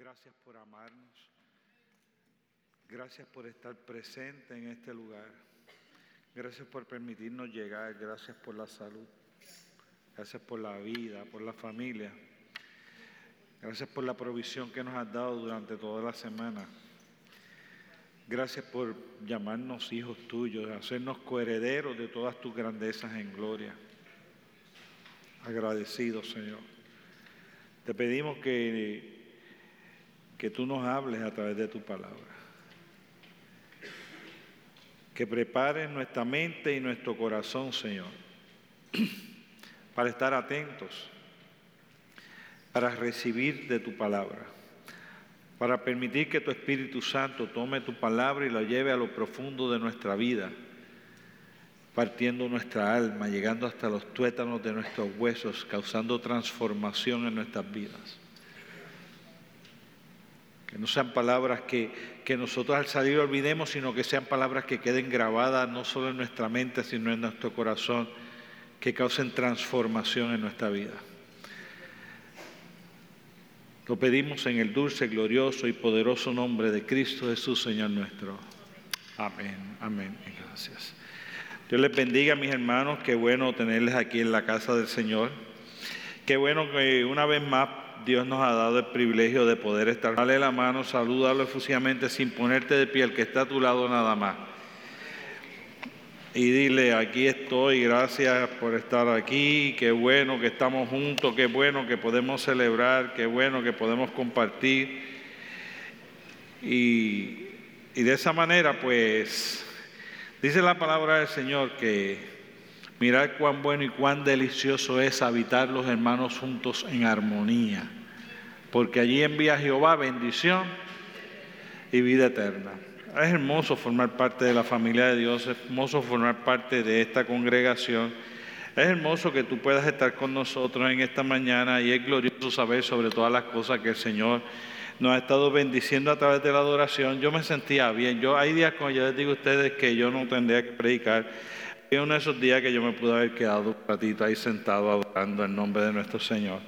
Gracias por amarnos. Gracias por estar presente en este lugar. Gracias por permitirnos llegar. Gracias por la salud. Gracias por la vida, por la familia. Gracias por la provisión que nos has dado durante toda la semana. Gracias por llamarnos hijos tuyos, hacernos coherederos de todas tus grandezas en gloria. Agradecidos, Señor. Te pedimos que, que tú nos hables a través de tu palabra. Que prepares nuestra mente y nuestro corazón, Señor, para estar atentos, para recibir de tu palabra para permitir que tu Espíritu Santo tome tu palabra y la lleve a lo profundo de nuestra vida, partiendo nuestra alma, llegando hasta los tuétanos de nuestros huesos, causando transformación en nuestras vidas. Que no sean palabras que, que nosotros al salir olvidemos, sino que sean palabras que queden grabadas no solo en nuestra mente, sino en nuestro corazón, que causen transformación en nuestra vida. Lo pedimos en el dulce, glorioso y poderoso nombre de Cristo Jesús, Señor nuestro. Amén, amén. Gracias. Dios les bendiga, mis hermanos. Qué bueno tenerles aquí en la casa del Señor. Qué bueno que una vez más Dios nos ha dado el privilegio de poder estar. Dale la mano, salúdalo efusivamente sin ponerte de pie, el que está a tu lado nada más y dile, aquí estoy, gracias por estar aquí, qué bueno que estamos juntos, qué bueno que podemos celebrar, qué bueno que podemos compartir. Y, y de esa manera, pues, dice la palabra del Señor que mirar cuán bueno y cuán delicioso es habitar los hermanos juntos en armonía, porque allí envía Jehová bendición y vida eterna. Es hermoso formar parte de la familia de Dios, es hermoso formar parte de esta congregación. Es hermoso que tú puedas estar con nosotros en esta mañana y es glorioso saber sobre todas las cosas que el Señor nos ha estado bendiciendo a través de la adoración. Yo me sentía bien. Yo hay días cuando yo les digo a ustedes que yo no tendría que predicar. Hay uno de esos días que yo me pude haber quedado un ratito ahí sentado adorando el nombre de nuestro Señor.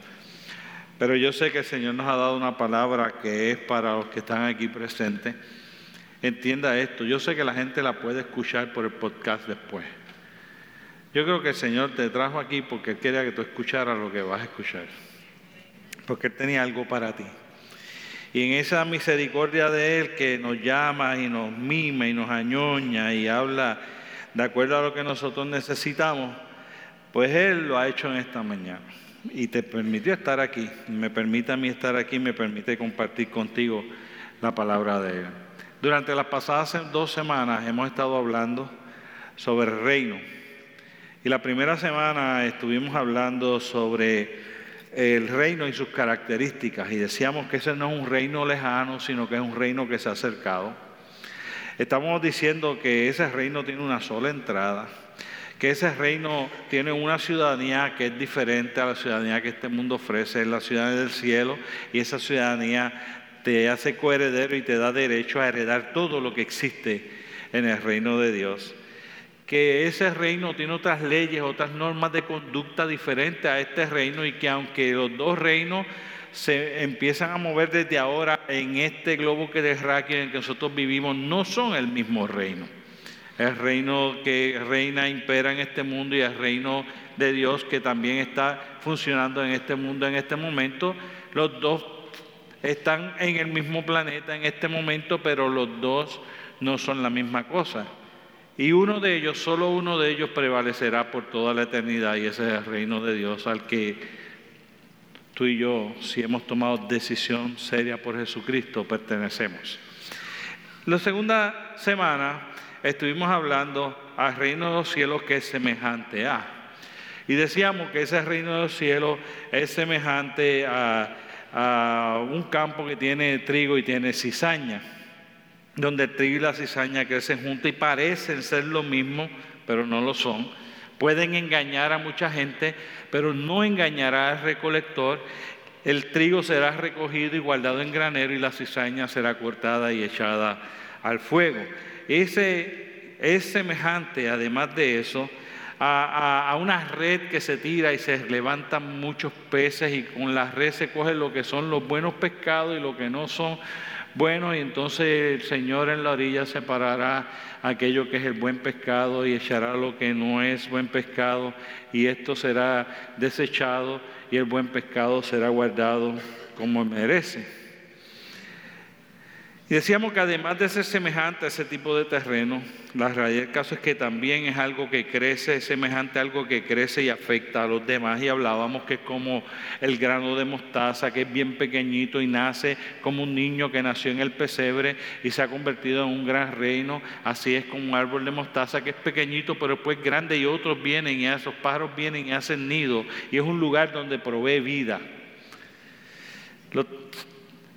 Pero yo sé que el Señor nos ha dado una palabra que es para los que están aquí presentes entienda esto. Yo sé que la gente la puede escuchar por el podcast después. Yo creo que el Señor te trajo aquí porque Él quería que tú escucharas lo que vas a escuchar. Porque Él tenía algo para ti. Y en esa misericordia de Él que nos llama y nos mima y nos añoña y habla de acuerdo a lo que nosotros necesitamos, pues Él lo ha hecho en esta mañana. Y te permitió estar aquí. Me permite a mí estar aquí, me permite compartir contigo la palabra de Él. Durante las pasadas dos semanas hemos estado hablando sobre el reino. Y la primera semana estuvimos hablando sobre el reino y sus características y decíamos que ese no es un reino lejano, sino que es un reino que se ha acercado. Estamos diciendo que ese reino tiene una sola entrada, que ese reino tiene una ciudadanía que es diferente a la ciudadanía que este mundo ofrece, es la ciudadanía del cielo y esa ciudadanía te hace coheredero y te da derecho a heredar todo lo que existe en el reino de Dios. Que ese reino tiene otras leyes, otras normas de conducta diferentes a este reino y que aunque los dos reinos se empiezan a mover desde ahora en este globo que terráqueo en el que nosotros vivimos, no son el mismo reino. El reino que reina, impera en este mundo y el reino de Dios que también está funcionando en este mundo en este momento, los dos están en el mismo planeta en este momento, pero los dos no son la misma cosa. Y uno de ellos, solo uno de ellos prevalecerá por toda la eternidad y ese es el reino de Dios al que tú y yo, si hemos tomado decisión seria por Jesucristo, pertenecemos. La segunda semana estuvimos hablando al reino de los cielos que es semejante a. Y decíamos que ese reino de los cielos es semejante a a un campo que tiene trigo y tiene cizaña, donde el trigo y la cizaña crecen juntos y parecen ser lo mismo, pero no lo son. Pueden engañar a mucha gente, pero no engañará al recolector. El trigo será recogido y guardado en granero y la cizaña será cortada y echada al fuego. Ese es semejante, además de eso, a, una red que se tira y se levantan muchos peces y con la red se coge lo que son los buenos pescados y lo que no son buenos y entonces el Señor en la orilla separará aquello que es el buen pescado y echará lo que no es buen pescado y esto será desechado y el buen pescado será guardado como merece. Y decíamos que además de ser semejante a ese tipo de terreno, la realidad del caso es que también es algo que crece, es semejante a algo que crece y afecta a los demás. Y hablábamos que es como el grano de mostaza, que es bien pequeñito y nace como un niño que nació en el pesebre y se ha convertido en un gran reino. Así es como un árbol de mostaza que es pequeñito, pero después grande y otros vienen y esos pájaros vienen y hacen nido. Y es un lugar donde provee vida.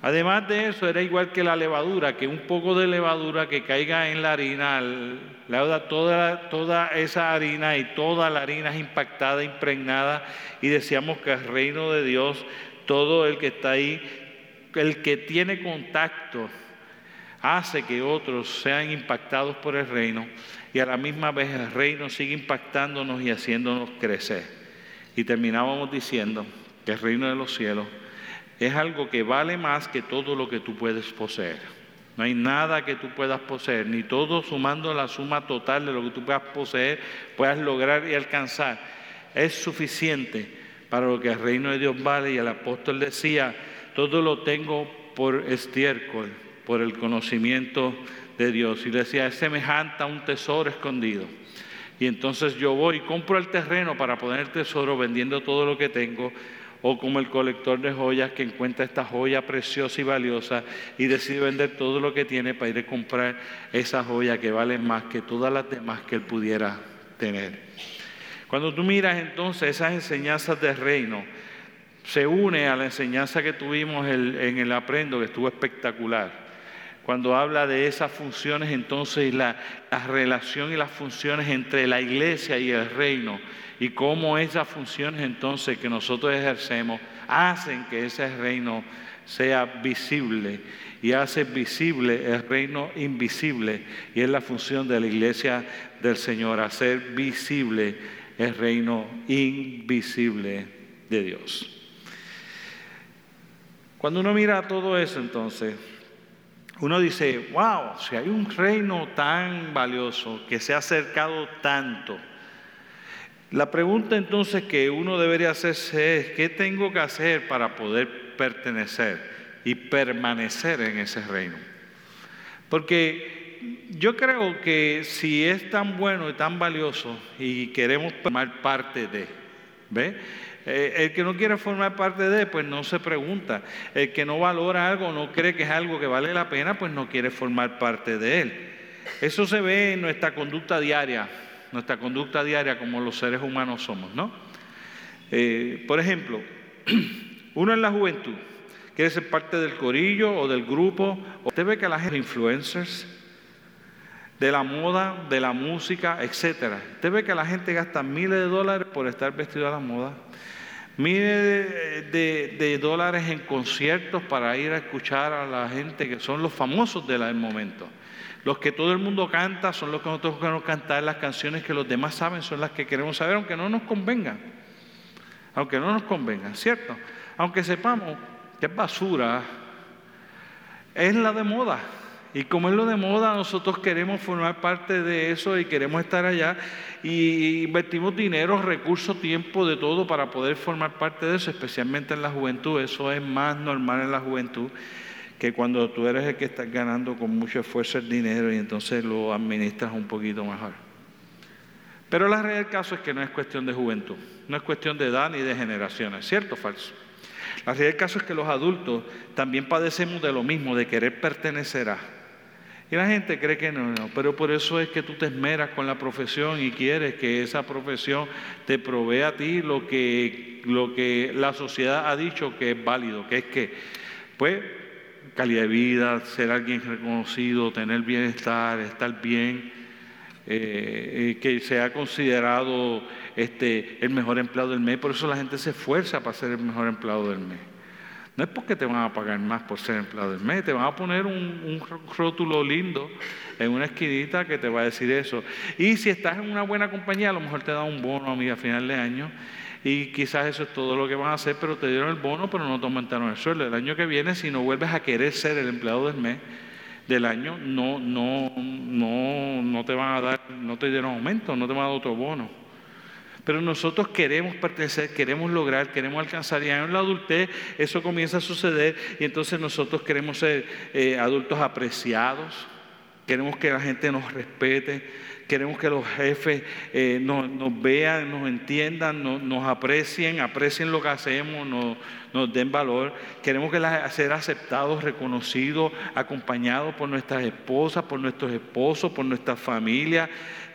Además de eso, era igual que la levadura, que un poco de levadura que caiga en la harina, da toda, toda esa harina y toda la harina es impactada, impregnada, y decíamos que el reino de Dios, todo el que está ahí, el que tiene contacto, hace que otros sean impactados por el reino, y a la misma vez el reino sigue impactándonos y haciéndonos crecer. Y terminábamos diciendo que el reino de los cielos es algo que vale más que todo lo que tú puedes poseer. No hay nada que tú puedas poseer, ni todo sumando la suma total de lo que tú puedas poseer, puedas lograr y alcanzar. Es suficiente para lo que el reino de Dios vale. Y el apóstol decía, todo lo tengo por estiércol, por el conocimiento de Dios. Y decía, es semejante a un tesoro escondido. Y entonces yo voy y compro el terreno para poner el tesoro vendiendo todo lo que tengo o como el colector de joyas que encuentra esta joya preciosa y valiosa y decide vender todo lo que tiene para ir a comprar esa joya que vale más que todas las demás que él pudiera tener. Cuando tú miras entonces esas enseñanzas del reino, se une a la enseñanza que tuvimos en el aprendo, que estuvo espectacular. Cuando habla de esas funciones, entonces la, la relación y las funciones entre la iglesia y el reino y cómo esas funciones entonces que nosotros ejercemos hacen que ese reino sea visible y hace visible el reino invisible y es la función de la iglesia del Señor, hacer visible el reino invisible de Dios. Cuando uno mira todo eso entonces, uno dice, wow, si hay un reino tan valioso que se ha acercado tanto, la pregunta entonces que uno debería hacerse es, ¿qué tengo que hacer para poder pertenecer y permanecer en ese reino? Porque yo creo que si es tan bueno y tan valioso y queremos formar parte de, ¿ve? Eh, el que no quiere formar parte de, pues no se pregunta. El que no valora algo, no cree que es algo que vale la pena, pues no quiere formar parte de él. Eso se ve en nuestra conducta diaria nuestra conducta diaria como los seres humanos somos, ¿no? Eh, por ejemplo, uno en la juventud quiere ser parte del corillo o del grupo. Usted ve que la gente, influencers, de la moda, de la música, etcétera. Usted ve que la gente gasta miles de dólares por estar vestido a la moda, miles de, dólares en conciertos para ir a escuchar a la gente que son los famosos del momento. Los que todo el mundo canta son los que nosotros queremos cantar, las canciones que los demás saben son las que queremos saber, aunque no nos convengan. Aunque no nos convengan, ¿cierto? Aunque sepamos que es basura, es la de moda. Y como es lo de moda, nosotros queremos formar parte de eso y queremos estar allá y invertimos dinero, recursos, tiempo, de todo para poder formar parte de eso, especialmente en la juventud. Eso es más normal en la juventud que cuando tú eres el que estás ganando con mucho esfuerzo el dinero y entonces lo administras un poquito mejor. Pero la realidad del caso es que no es cuestión de juventud, no es cuestión de edad ni de generaciones, ¿cierto o falso? La realidad del caso es que los adultos también padecemos de lo mismo, de querer pertenecer a. Y la gente cree que no, no, pero por eso es que tú te esmeras con la profesión y quieres que esa profesión te provea a ti lo que, lo que la sociedad ha dicho que es válido, que es que, pues, calidad de vida, ser alguien reconocido, tener bienestar, estar bien, eh, eh, que sea considerado este, el mejor empleado del mes. Por eso la gente se esfuerza para ser el mejor empleado del mes. No es porque te van a pagar más por ser empleado del mes, te van a poner un, rótulo lindo en una esquinita que te va a decir eso. Y si estás en una buena compañía, a lo mejor te da un bono a mí a final de año y quizás eso es todo lo que van a hacer, pero te dieron el bono, pero no te aumentaron el sueldo. El año que viene, si no vuelves a querer ser el empleado del mes, del año, no, no, no, no te van a dar, no te dieron aumento, no te van a dar otro bono. Pero nosotros queremos pertenecer, queremos lograr, queremos alcanzar. Y en la adultez eso comienza a suceder y entonces nosotros queremos ser eh, adultos apreciados, queremos que la gente nos respete, queremos que los jefes eh, nos, vean, nos entiendan, nos, aprecien, aprecien lo que hacemos, nos, den valor. Queremos que ser aceptados, reconocidos, acompañados por nuestras esposas, por nuestros esposos, por nuestra familia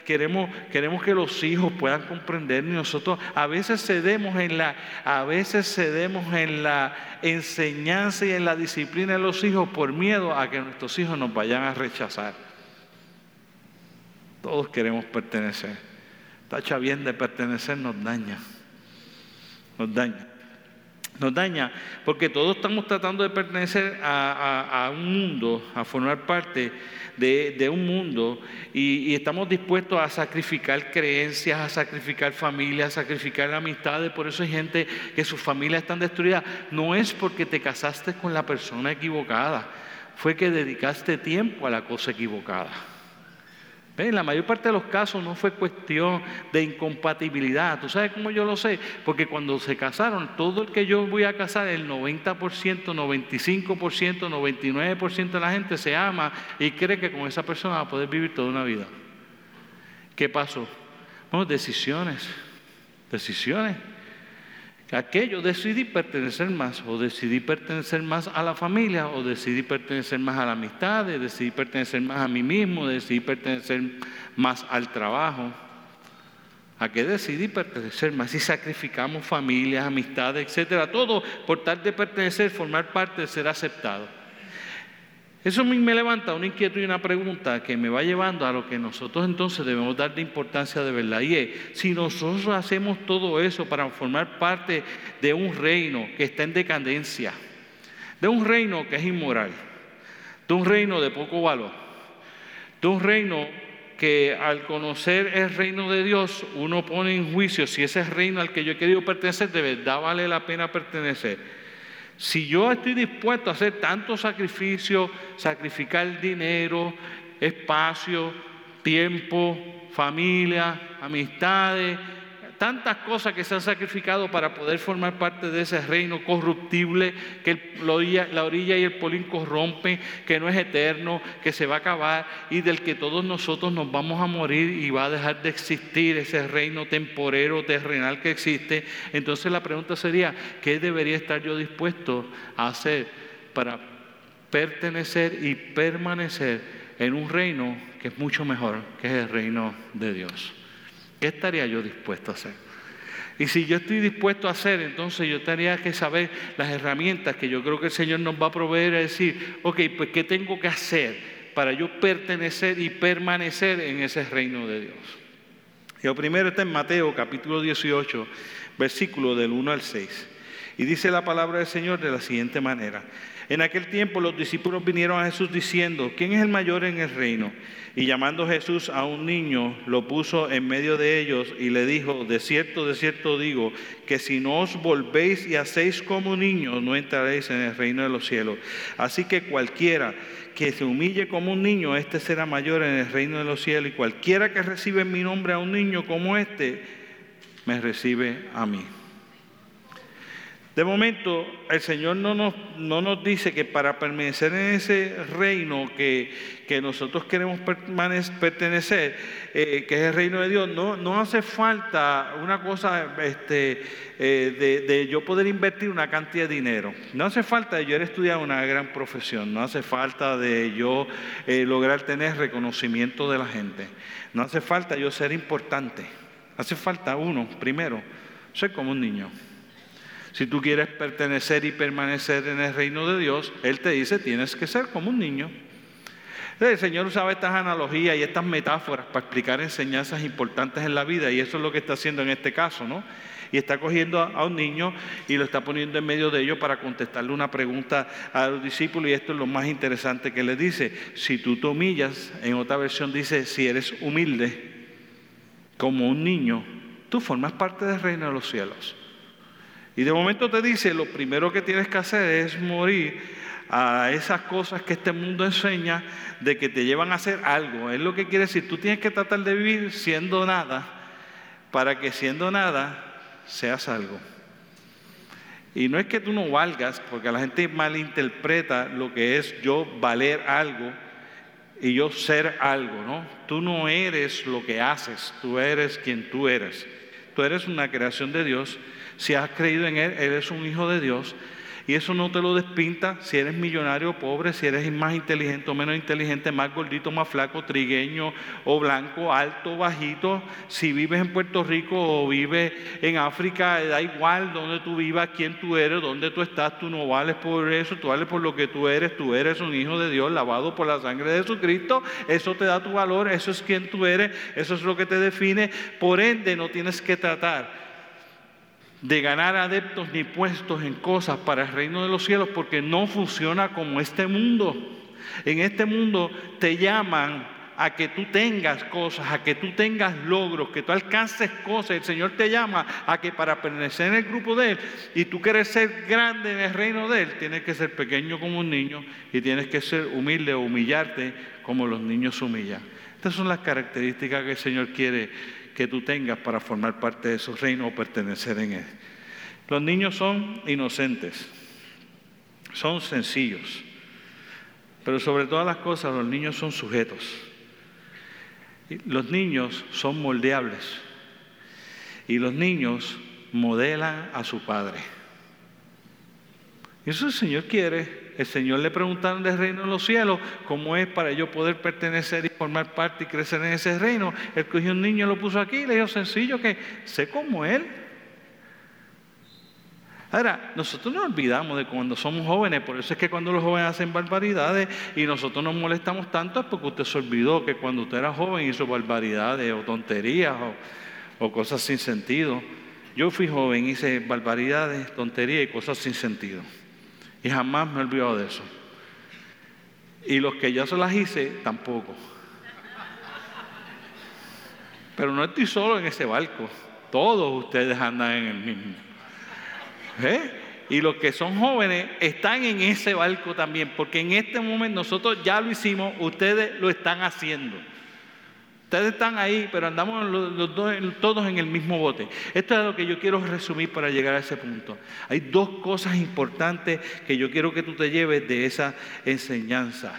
queremos, queremos que los hijos puedan comprender y nosotros a veces cedemos en la, a veces cedemos en la enseñanza y en la disciplina de los hijos por miedo a que nuestros hijos nos vayan a rechazar. Todos queremos pertenecer. Tacha bien de pertenecer nos daña. Nos daña nos daña, porque todos estamos tratando de pertenecer a, un mundo, a formar parte de, un mundo, y, estamos dispuestos a sacrificar creencias, a sacrificar familias, a sacrificar amistades. Por eso hay gente que sus familias están destruidas. No es porque te casaste con la persona equivocada, fue que dedicaste tiempo a la cosa equivocada. En la mayor parte de los casos no fue cuestión de incompatibilidad. ¿Tú sabes cómo yo lo sé? Porque cuando se casaron, todo el que yo voy a casar, el 90%, 95%, 99% de la gente se ama y cree que con esa persona va a poder vivir toda una vida. ¿Qué pasó? Bueno, decisiones, decisiones aquello decidí pertenecer más, o decidí pertenecer más a la familia, o decidí pertenecer más a la amistad, decidí pertenecer más a mí mismo, decidí pertenecer más al trabajo. ¿A qué decidí pertenecer más? Si sacrificamos familias, amistades, etcétera, todo por tal de pertenecer, formar parte, de ser aceptado. Eso me levanta una inquietud y una pregunta que me va llevando a lo que nosotros entonces debemos dar de importancia de verdad. Y es, si nosotros hacemos todo eso para formar parte de un reino que está en decadencia, de un reino que es inmoral, de un reino de poco valor, de un reino que al conocer el reino de Dios uno pone en juicio si ese reino al que yo he querido pertenecer de verdad vale la pena pertenecer si yo estoy dispuesto a hacer tanto sacrificio, sacrificar dinero, espacio, tiempo, familia, amistades, tantas cosas que se han sacrificado para poder formar parte de ese reino corruptible que la orilla, y el polín corrompen, que no es eterno, que se va a acabar y del que todos nosotros nos vamos a morir y va a dejar de existir ese reino temporero, terrenal que existe. Entonces la pregunta sería, ¿qué debería estar yo dispuesto a hacer para pertenecer y permanecer en un reino que es mucho mejor, que es el reino de Dios? ¿Qué estaría yo dispuesto a hacer? Y si yo estoy dispuesto a hacer, entonces yo tendría que saber las herramientas que yo creo que el Señor nos va a proveer, a decir, ok, pues ¿qué tengo que hacer para yo pertenecer y permanecer en ese reino de Dios? Y lo primero está en Mateo capítulo 18, versículo del 1 al 6. Y dice la palabra del Señor de la siguiente manera. En aquel tiempo los discípulos vinieron a Jesús diciendo, ¿quién es el mayor en el reino? Y llamando Jesús a un niño, lo puso en medio de ellos y le dijo, de cierto, de cierto digo, que si no os volvéis y hacéis como niños, no entraréis en el reino de los cielos. Así que cualquiera que se humille como un niño, este será mayor en el reino de los cielos. Y cualquiera que recibe en mi nombre a un niño como este, me recibe a mí. De momento, el Señor no nos, no nos dice que para permanecer en ese reino que, nosotros queremos pertenecer, eh, que es el reino de Dios, no, no hace falta una cosa este, eh, de, yo poder invertir una cantidad de dinero. No hace falta de yo estudiar una gran profesión, no hace falta de yo eh, lograr tener reconocimiento de la gente, no hace falta yo ser importante. Hace falta uno, primero, ser como un niño. Si tú quieres pertenecer y permanecer en el reino de Dios, Él te dice, tienes que ser como un niño. El Señor usaba estas analogías y estas metáforas para explicar enseñanzas importantes en la vida y eso es lo que está haciendo en este caso, ¿no? y está cogiendo a, un niño y lo está poniendo en medio de ellos para contestarle una pregunta a los discípulos y esto es lo más interesante que le dice. Si tú te humillas, en otra versión dice, si eres humilde como un niño, tú formas parte del reino de los cielos. Y de momento te dice, lo primero que tienes que hacer es morir a esas cosas que este mundo enseña de que te llevan a hacer algo. Es lo que quiere decir, tú tienes que tratar de vivir siendo nada para que siendo nada seas algo. Y no es que tú no valgas, porque la gente malinterpreta lo que es yo valer algo y yo ser algo, ¿no? Tú no eres lo que haces, tú eres quien tú eres. Tú eres una creación de Dios. Si has creído en Él, eres un hijo de Dios. Y eso no te lo despinta si eres millonario o pobre, si eres más inteligente o menos inteligente, más gordito, más flaco, trigueño o blanco, alto, bajito. Si vives en Puerto Rico o vives en África, da igual donde tú vivas, quién tú eres, dónde tú estás, tú no vales por eso, tú vales por lo que tú eres, tú eres un hijo de Dios lavado por la sangre de Jesucristo, eso te da tu valor, eso es quien tú eres, eso es lo que te define. Por ende, no tienes que tratar de ganar adeptos ni puestos en cosas para el reino de los cielos porque no funciona como este mundo. En este mundo te llaman a que tú tengas cosas, a que tú tengas logros, que tú alcances cosas. El Señor te llama a que para pertenecer en el grupo de Él y tú quieres ser grande en el reino de Él, tienes que ser pequeño como un niño y tienes que ser humilde o humillarte como los niños humillan. Estas son las características que el Señor quiere que tú tengas para formar parte de su reino o pertenecer en él. Los niños son inocentes, son sencillos, pero sobre todas las cosas los niños son sujetos. Los niños son moldeables y los niños modelan a su padre. Eso el Señor quiere el Señor le preguntaron del reino de los cielos, cómo es para yo poder pertenecer y formar parte y crecer en ese reino. Él cogió un niño lo puso aquí y le dijo sencillo que sé como Él. Ahora, nosotros nos olvidamos de cuando somos jóvenes, por eso es que cuando los jóvenes hacen barbaridades y nosotros nos molestamos tanto es porque usted se olvidó que cuando usted era joven hizo barbaridades o tonterías o, o cosas sin sentido. Yo fui joven, hice barbaridades, tonterías y cosas sin sentido. Y jamás me he olvidado de eso. Y los que ya se las hice, tampoco. Pero no estoy solo en ese barco. Todos ustedes andan en el mismo. ¿Eh? Y los que son jóvenes están en ese barco también, porque en este momento nosotros ya lo hicimos, ustedes lo están haciendo. Ustedes están ahí, pero andamos todos en el mismo bote. Esto es lo que yo quiero resumir para llegar a ese punto. Hay dos cosas importantes que yo quiero que tú te lleves de esa enseñanza.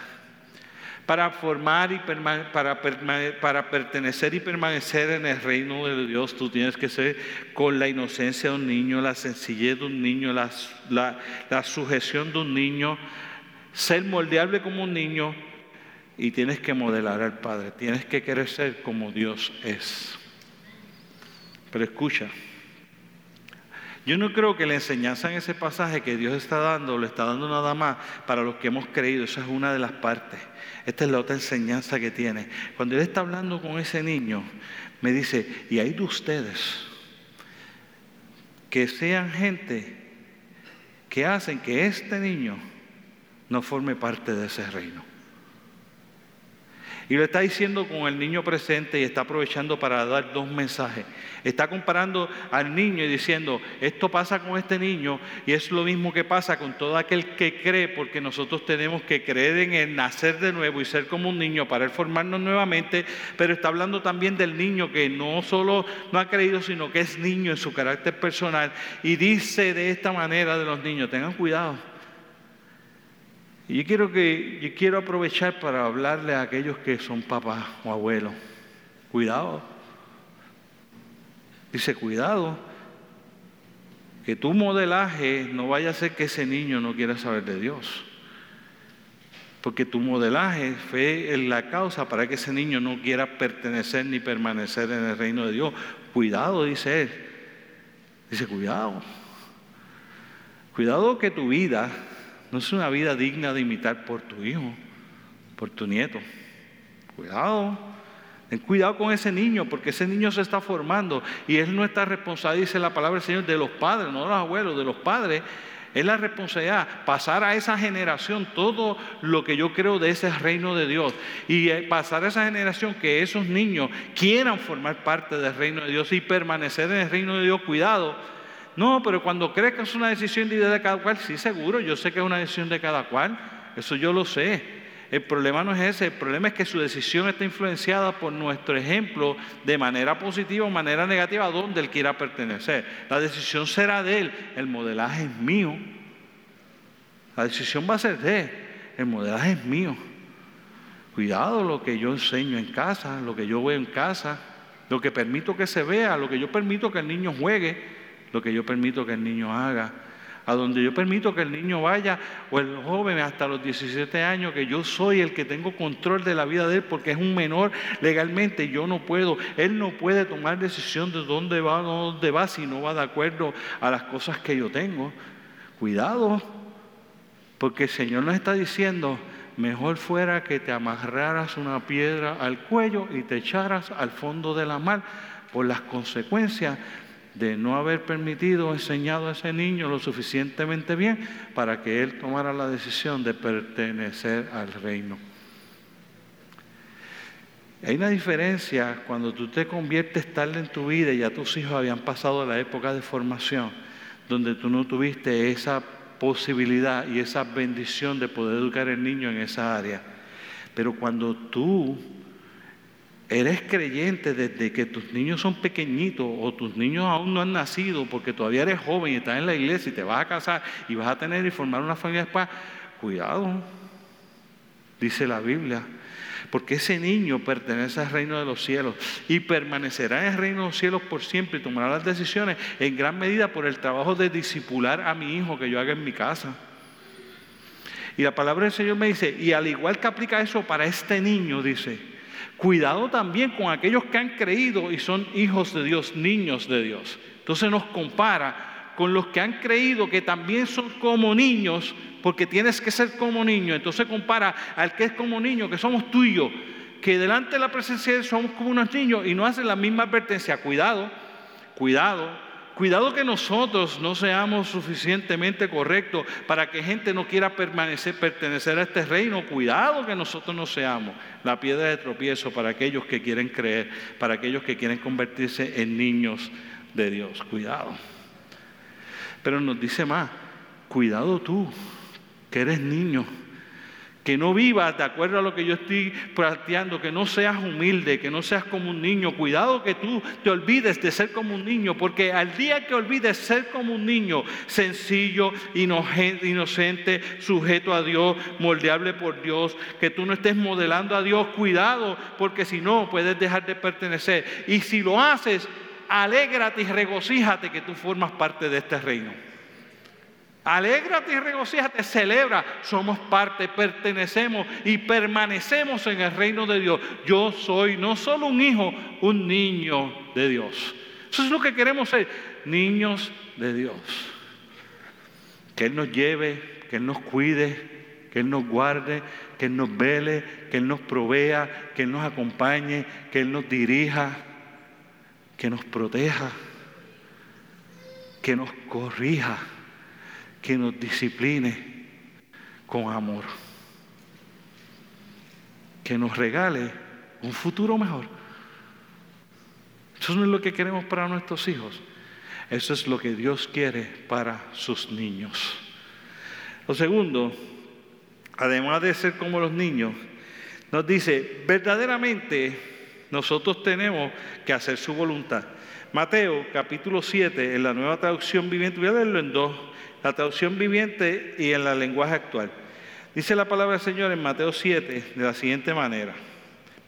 Para formar y para pertenecer y permanecer en el reino de Dios, tú tienes que ser con la inocencia de un niño, la sencillez de un niño, la, la sujeción de un niño, ser moldeable como un niño, y tienes que modelar al Padre, tienes que querer ser como Dios es. Pero escucha, yo no creo que la enseñanza en ese pasaje que Dios está dando, lo está dando nada más para los que hemos creído, esa es una de las partes. Esta es la otra enseñanza que tiene. Cuando Él está hablando con ese niño, me dice, y hay de ustedes que sean gente que hacen que este niño no forme parte de ese reino. Y lo está diciendo con el niño presente y está aprovechando para dar dos mensajes. Está comparando al niño y diciendo, esto pasa con este niño y es lo mismo que pasa con todo aquel que cree, porque nosotros tenemos que creer en el nacer de nuevo y ser como un niño para él formarnos nuevamente, pero está hablando también del niño que no solo no ha creído, sino que es niño en su carácter personal. Y dice de esta manera de los niños, tengan cuidado y yo quiero, que, yo quiero aprovechar para hablarle a aquellos que son papás o abuelos. Cuidado. Dice, cuidado. Que tu modelaje no vaya a ser que ese niño no quiera saber de Dios. Porque tu modelaje fue la causa para que ese niño no quiera pertenecer ni permanecer en el reino de Dios. Cuidado, dice él. Dice, cuidado. Cuidado que tu vida no es una vida digna de imitar por tu hijo, por tu nieto. Cuidado. Ten cuidado con ese niño, porque ese niño se está formando y es nuestra responsabilidad, dice la palabra del Señor, de los padres, no de los abuelos, de los padres. Es la responsabilidad pasar a esa generación todo lo que yo creo de ese reino de Dios y eh, pasar a esa generación que esos niños quieran formar parte del reino de Dios y permanecer en el reino de Dios. Cuidado. No, pero cuando crees que es una decisión de cada cual, sí, seguro, yo sé que es una decisión de cada cual, eso yo lo sé. El problema no es ese, el problema es que su decisión está influenciada por nuestro ejemplo de manera positiva o manera negativa donde él quiera pertenecer. La decisión será de él, el modelaje es mío. La decisión va a ser de él, el modelaje es mío. Cuidado lo que yo enseño en casa, lo que yo veo en casa, lo que permito que se vea, lo que yo permito que el niño juegue, lo que yo permito que el niño haga a donde yo permito que el niño vaya o el joven hasta los 17 años, que yo soy el que tengo control de la vida de él porque es un menor legalmente, yo no puedo, él no puede tomar decisión de dónde va o dónde va si no va de acuerdo a las cosas que yo tengo. Cuidado, porque el Señor nos está diciendo, mejor fuera que te amarraras una piedra al cuello y te echaras al fondo de la mar por las consecuencias de no haber permitido, enseñado a ese niño lo suficientemente bien para que él tomara la decisión de pertenecer al reino. Hay una diferencia cuando tú te conviertes tarde en tu vida y ya tus hijos habían pasado la época de formación, donde tú no tuviste esa posibilidad y esa bendición de poder educar al niño en esa área. Pero cuando tú eres creyente desde que tus niños son pequeñitos o tus niños aún no han nacido porque todavía eres joven y estás en la iglesia y te vas a casar y vas a tener y formar una familia después, cuidado, dice la Biblia, porque ese niño pertenece al reino de los cielos y permanecerá en el reino de los cielos por siempre y tomará las decisiones en gran medida por el trabajo de disipular a mi hijo que yo haga en mi casa. Y la palabra del Señor me dice, y al igual que aplica eso para este niño, dice, Cuidado también con aquellos que han creído y son hijos de Dios, niños de Dios. Entonces nos compara con los que han creído que también son como niños, porque tienes que ser como niño. Entonces compara al que es como niño, que somos tú que delante de la presencia de Dios somos como unos niños y no hacen la misma advertencia. Cuidado, cuidado, Cuidado que nosotros no seamos suficientemente correctos para que gente no quiera permanecer, pertenecer a este reino. Cuidado que nosotros no seamos la piedra de tropiezo para aquellos que quieren creer, para aquellos que quieren convertirse en niños de Dios. Cuidado. Pero nos dice más, cuidado tú, que eres niño que no vivas de acuerdo a lo que yo estoy planteando, que no seas humilde, que no seas como un niño. Cuidado que tú te olvides de ser como un niño, porque al día que olvides ser como un niño, sencillo, inocente, sujeto a Dios, moldeable por Dios, que tú no estés modelando a Dios, cuidado, porque si no puedes dejar de pertenecer. Y si lo haces, alégrate y regocíjate que tú formas parte de este reino. Alégrate y regocíjate, celebra. Somos parte, pertenecemos y permanecemos en el reino de Dios. Yo soy no solo un hijo, un niño de Dios. Eso es lo que queremos ser, niños de Dios. Que Él nos lleve, que Él nos cuide, que Él nos guarde, que Él nos vele, que Él nos provea, que Él nos acompañe, que Él nos dirija, que nos proteja, que nos corrija que nos discipline con amor, que nos regale un futuro mejor. Eso no es lo que queremos para nuestros hijos. Eso es lo que Dios quiere para sus niños. Lo segundo, además de ser como los niños, nos dice, verdaderamente nosotros tenemos que hacer su voluntad. Mateo capítulo 7, en la nueva traducción viviente, voy a leerlo en dos la traducción viviente y en la lenguaje actual. Dice la palabra del Señor en Mateo 7 de la siguiente manera,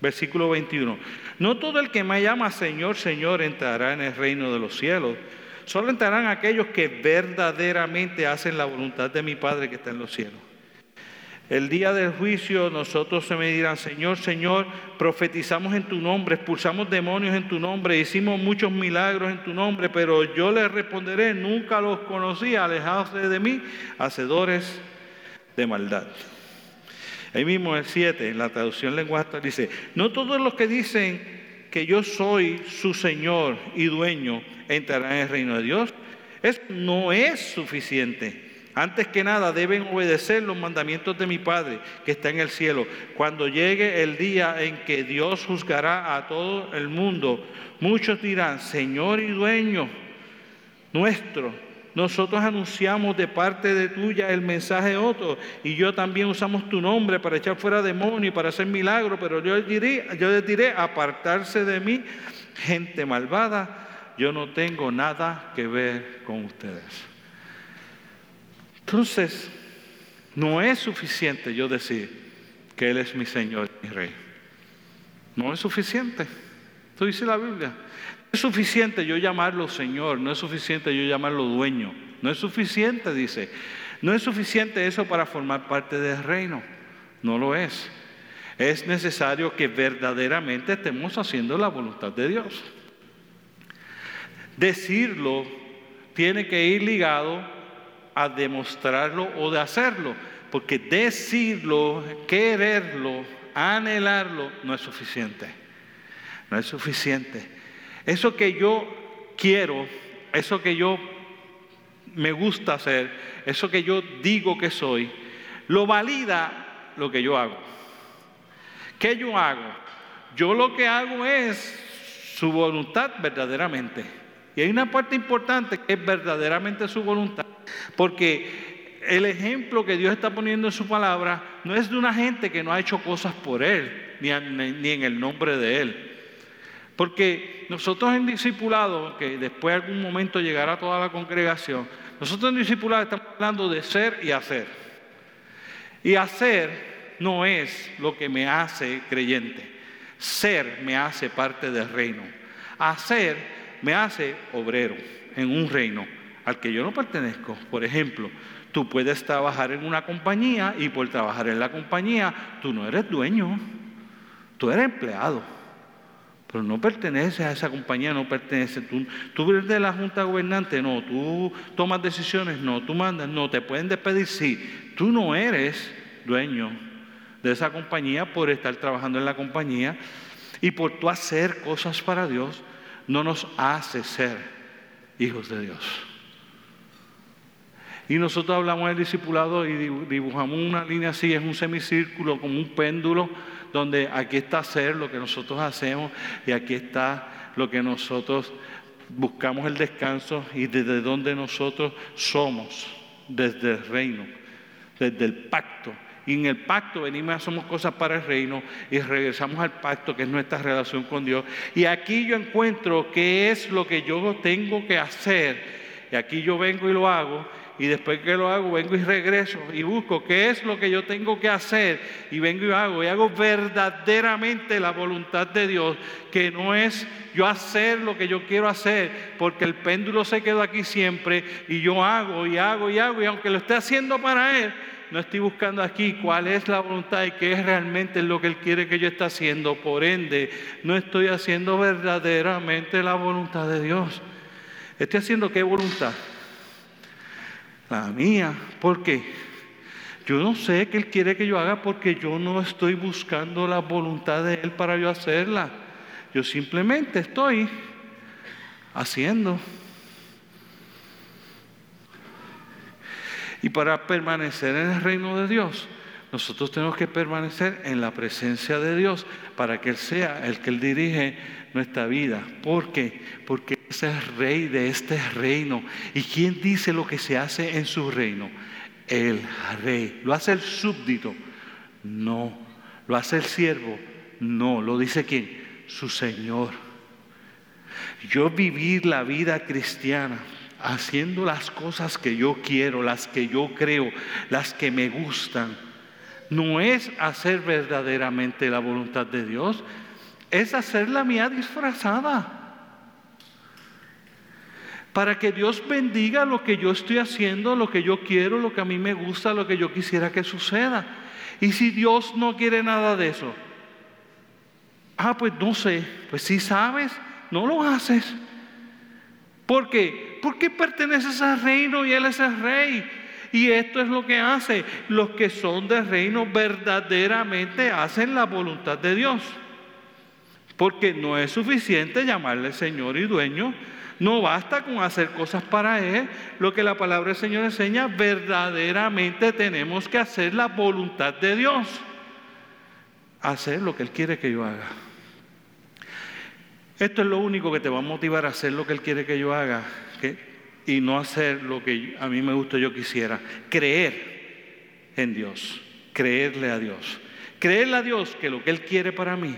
versículo 21. No todo el que me llama Señor, Señor entrará en el reino de los cielos. Solo entrarán aquellos que verdaderamente hacen la voluntad de mi Padre que está en los cielos. El día del juicio nosotros se me dirán, Señor, Señor, profetizamos en tu nombre, expulsamos demonios en tu nombre, hicimos muchos milagros en tu nombre, pero yo les responderé, nunca los conocí, alejados de mí, hacedores de maldad. Ahí mismo el 7, en la traducción lenguaje dice, no todos los que dicen que yo soy su Señor y dueño, entrarán en el reino de Dios. Eso no es suficiente. Antes que nada deben obedecer los mandamientos de mi Padre que está en el cielo. Cuando llegue el día en que Dios juzgará a todo el mundo, muchos dirán, Señor y dueño nuestro, nosotros anunciamos de parte de tuya el mensaje otro y yo también usamos tu nombre para echar fuera demonios y para hacer milagros, pero yo diré, yo les diré apartarse de mí, gente malvada, yo no tengo nada que ver con ustedes. Entonces, no es suficiente yo decir que Él es mi Señor y mi Rey. No es suficiente. Esto dice la Biblia. No es suficiente yo llamarlo Señor, no es suficiente yo llamarlo dueño. No es suficiente, dice. No es suficiente eso para formar parte del reino. No lo es. Es necesario que verdaderamente estemos haciendo la voluntad de Dios. Decirlo tiene que ir ligado a demostrarlo o de hacerlo, porque decirlo, quererlo, anhelarlo, no es suficiente. No es suficiente. Eso que yo quiero, eso que yo me gusta hacer, eso que yo digo que soy, lo valida lo que yo hago. ¿Qué yo hago? Yo lo que hago es su voluntad verdaderamente. Y hay una parte importante que es verdaderamente su voluntad. Porque el ejemplo que Dios está poniendo en su palabra no es de una gente que no ha hecho cosas por Él, ni, en el nombre de Él. Porque nosotros en discipulado, que después de algún momento llegará toda la congregación, nosotros en discipulado estamos hablando de ser y hacer. Y hacer no es lo que me hace creyente. Ser me hace parte del reino. Hacer me hace obrero en un reino al que yo no pertenezco. Por ejemplo, tú puedes trabajar en una compañía y por trabajar en la compañía tú no eres dueño, tú eres empleado, pero no perteneces a esa compañía, no perteneces. Tú, tú eres de la junta gobernante, no, tú tomas decisiones, no, tú mandas, no, te pueden despedir, sí, tú no eres dueño de esa compañía por estar trabajando en la compañía y por tú hacer cosas para Dios, no nos hace ser hijos de Dios. Y nosotros hablamos del discipulado y dibujamos una línea así, es un semicírculo, como un péndulo, donde aquí está hacer lo que nosotros hacemos y aquí está lo que nosotros buscamos el descanso y desde donde nosotros somos, desde el reino, desde el pacto. Y en el pacto venimos, hacemos cosas para el reino y regresamos al pacto que es nuestra relación con Dios. Y aquí yo encuentro qué es lo que yo tengo que hacer. Y aquí yo vengo y lo hago y después que lo hago vengo y regreso y busco qué es lo que yo tengo que hacer y vengo y hago y hago verdaderamente la voluntad de Dios, que no es yo hacer lo que yo quiero hacer, porque el péndulo se quedó aquí siempre y yo hago y hago y hago y aunque lo esté haciendo para Él, no estoy buscando aquí cuál es la voluntad y qué es realmente lo que Él quiere que yo esté haciendo. Por ende, no estoy haciendo verdaderamente la voluntad de Dios. Estoy haciendo qué voluntad? La mía. porque Yo no sé qué Él quiere que yo haga porque yo no estoy buscando la voluntad de Él para yo hacerla. Yo simplemente estoy haciendo. Y para permanecer en el reino de Dios, nosotros tenemos que permanecer en la presencia de Dios para que Él sea el que Él dirige nuestra vida. ¿Por qué? Porque es el rey de este reino. ¿Y quién dice lo que se hace en su reino? El rey. ¿Lo hace el súbdito? No. ¿Lo hace el siervo? No. ¿Lo dice quién? Su Señor. Yo vivir la vida cristiana haciendo las cosas que yo quiero, las que yo creo, las que me gustan, no es hacer verdaderamente la voluntad de Dios, es hacer la mía disfrazada. Para que Dios bendiga lo que yo estoy haciendo, lo que yo quiero, lo que a mí me gusta, lo que yo quisiera que suceda. Y si Dios no quiere nada de eso, ah, pues no sé, pues si sabes, no lo haces. ¿Por qué? Porque perteneces al reino y Él es el rey. Y esto es lo que hace. Los que son del reino verdaderamente hacen la voluntad de Dios. Porque no es suficiente llamarle Señor y dueño. No basta con hacer cosas para Él. Lo que la palabra del Señor enseña, verdaderamente tenemos que hacer la voluntad de Dios. Hacer lo que Él quiere que yo haga. Esto es lo único que te va a motivar a hacer lo que Él quiere que yo haga y no hacer lo que a mí me gusta yo quisiera. Creer en Dios, creerle a Dios. Creerle a Dios que lo que Él quiere para mí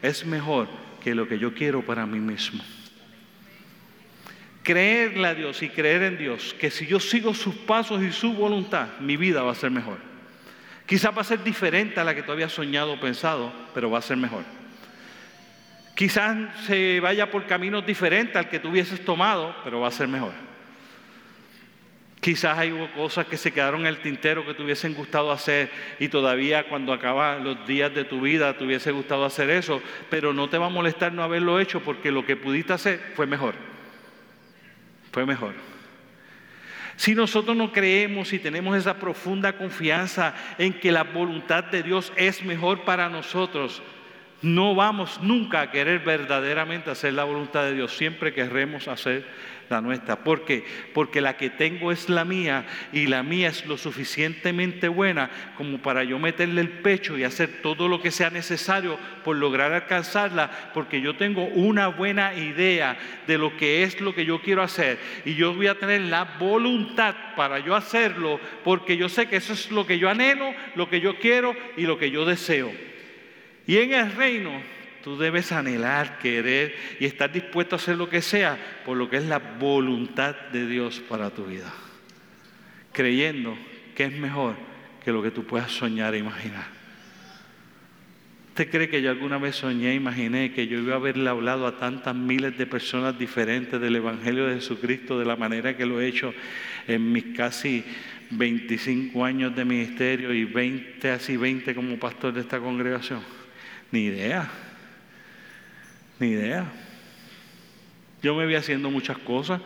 es mejor que lo que yo quiero para mí mismo. Creerle a Dios y creer en Dios que si yo sigo sus pasos y su voluntad, mi vida va a ser mejor. Quizás va a ser diferente a la que tú habías soñado o pensado, pero va a ser mejor. Quizás se vaya por caminos diferentes al que tú hubieses tomado, pero va a ser mejor. Quizás hay cosas que se quedaron en el tintero que te hubiesen gustado hacer y todavía cuando acaban los días de tu vida te hubiese gustado hacer eso, pero no te va a molestar no haberlo hecho porque lo que pudiste hacer fue mejor. Fue mejor. Si nosotros no creemos y tenemos esa profunda confianza en que la voluntad de Dios es mejor para nosotros, no vamos nunca a querer verdaderamente hacer la voluntad de Dios, siempre querremos hacer la nuestra. ¿Por qué? Porque la que tengo es la mía y la mía es lo suficientemente buena como para yo meterle el pecho y hacer todo lo que sea necesario por lograr alcanzarla, porque yo tengo una buena idea de lo que es lo que yo quiero hacer y yo voy a tener la voluntad para yo hacerlo, porque yo sé que eso es lo que yo anhelo, lo que yo quiero y lo que yo deseo. Y en el reino tú debes anhelar, querer y estar dispuesto a hacer lo que sea por lo que es la voluntad de Dios para tu vida. Creyendo que es mejor que lo que tú puedas soñar e imaginar. ¿Usted cree que yo alguna vez soñé, imaginé que yo iba a haberle hablado a tantas miles de personas diferentes del Evangelio de Jesucristo de la manera que lo he hecho en mis casi 25 años de ministerio y 20, así 20 como pastor de esta congregación? Ni idea. Ni idea. Yo me vi haciendo muchas cosas,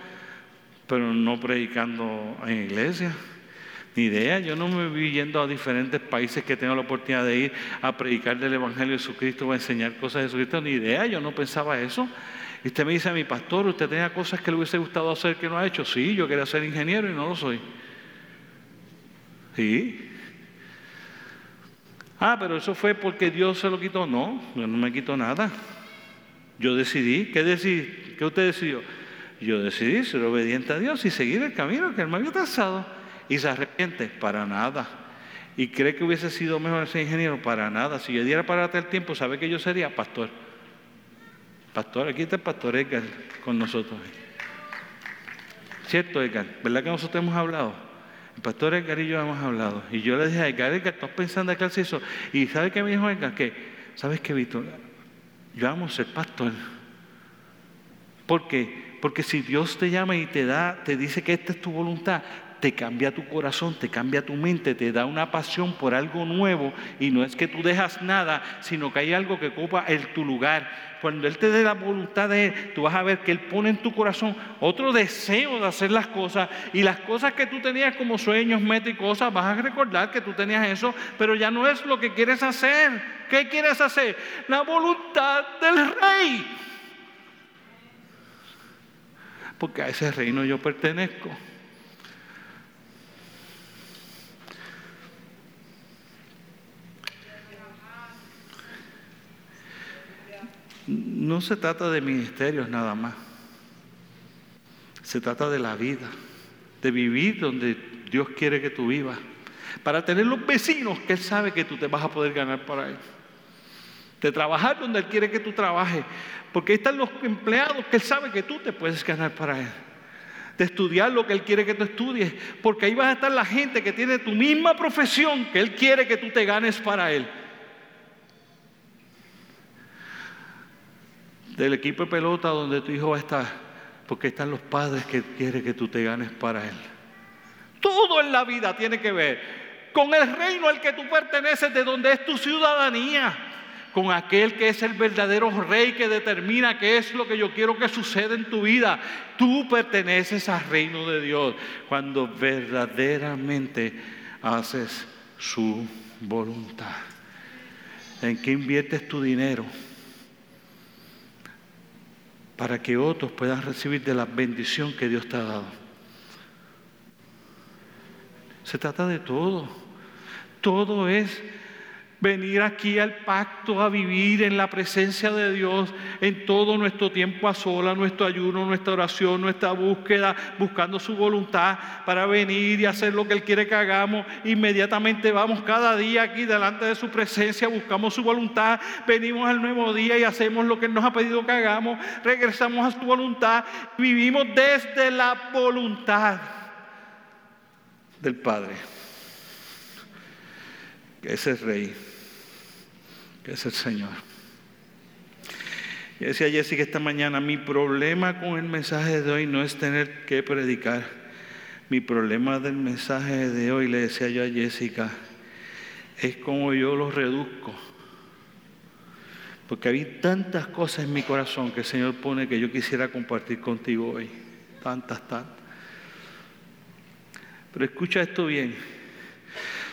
pero no predicando en iglesia. Ni idea, yo no me vi yendo a diferentes países que tengo la oportunidad de ir a predicar del Evangelio de Jesucristo o a enseñar cosas de Jesucristo. Ni idea, yo no pensaba eso. Y usted me dice a mi pastor, ¿usted tenía cosas que le hubiese gustado hacer que no ha hecho? Sí, yo quería ser ingeniero y no lo soy. Sí, Ah, pero eso fue porque Dios se lo quitó. No, yo no me quito nada. Yo decidí. ¿Qué, decidí? ¿Qué usted decidió? Yo decidí ser obediente a Dios y seguir el camino que Él me había trazado. Y se arrepiente, para nada. ¿Y cree que hubiese sido mejor ser ingeniero? Para nada. Si yo diera para el tiempo, ¿sabe que yo sería? Pastor. Pastor, aquí está el pastor Edgar con nosotros. ¿Cierto, Edgar? ¿Verdad que nosotros hemos hablado? El pastor Edgar y yo hemos hablado. Y yo le dije a Edgar, Edgar, ¿estás pensando que hace eso? Y ¿sabe qué me dijo Edgar? Que, ¿sabes qué, Víctor? Yo amo ser pastor. ¿Por qué? Porque si Dios te llama y te da, te dice que esta es tu voluntad, te cambia tu corazón, te cambia tu mente, te da una pasión por algo nuevo y no es que tú dejas nada, sino que hay algo que ocupa el, tu lugar. Cuando Él te dé la voluntad de Él, tú vas a ver que Él pone en tu corazón otro deseo de hacer las cosas y las cosas que tú tenías como sueños, metas y cosas, vas a recordar que tú tenías eso, pero ya no es lo que quieres hacer. ¿Qué quieres hacer? La voluntad del Rey. Porque a ese reino yo pertenezco. No se trata de ministerios nada más. Se trata de la vida, de vivir donde Dios quiere que tú vivas, para tener los vecinos que Él sabe que tú te vas a poder ganar para Él. De trabajar donde Él quiere que tú trabajes, porque ahí están los empleados que Él sabe que tú te puedes ganar para Él. De estudiar lo que Él quiere que tú estudies, porque ahí vas a estar la gente que tiene tu misma profesión que Él quiere que tú te ganes para Él. Del equipo de pelota donde tu hijo va a estar, porque están los padres que quieren que tú te ganes para él. Todo en la vida tiene que ver con el reino al que tú perteneces, de donde es tu ciudadanía, con aquel que es el verdadero rey que determina qué es lo que yo quiero que suceda en tu vida. Tú perteneces al reino de Dios cuando verdaderamente haces su voluntad. ¿En qué inviertes tu dinero? Para que otros puedan recibir de la bendición que Dios te ha dado. Se trata de todo. Todo es venir aquí al pacto a vivir en la presencia de Dios en todo nuestro tiempo a sola, nuestro ayuno, nuestra oración, nuestra búsqueda, buscando su voluntad para venir y hacer lo que Él quiere que hagamos. Inmediatamente vamos cada día aquí delante de su presencia, buscamos su voluntad, venimos al nuevo día y hacemos lo que Él nos ha pedido que hagamos, regresamos a su voluntad, vivimos desde la voluntad del Padre, que es el Rey que es el Señor. Y decía Jessica esta mañana, mi problema con el mensaje de hoy no es tener que predicar. Mi problema del mensaje de hoy, le decía yo a Jessica, es como yo lo reduzco. Porque hay tantas cosas en mi corazón que el Señor pone que yo quisiera compartir contigo hoy. Tantas, tantas. Pero escucha esto bien.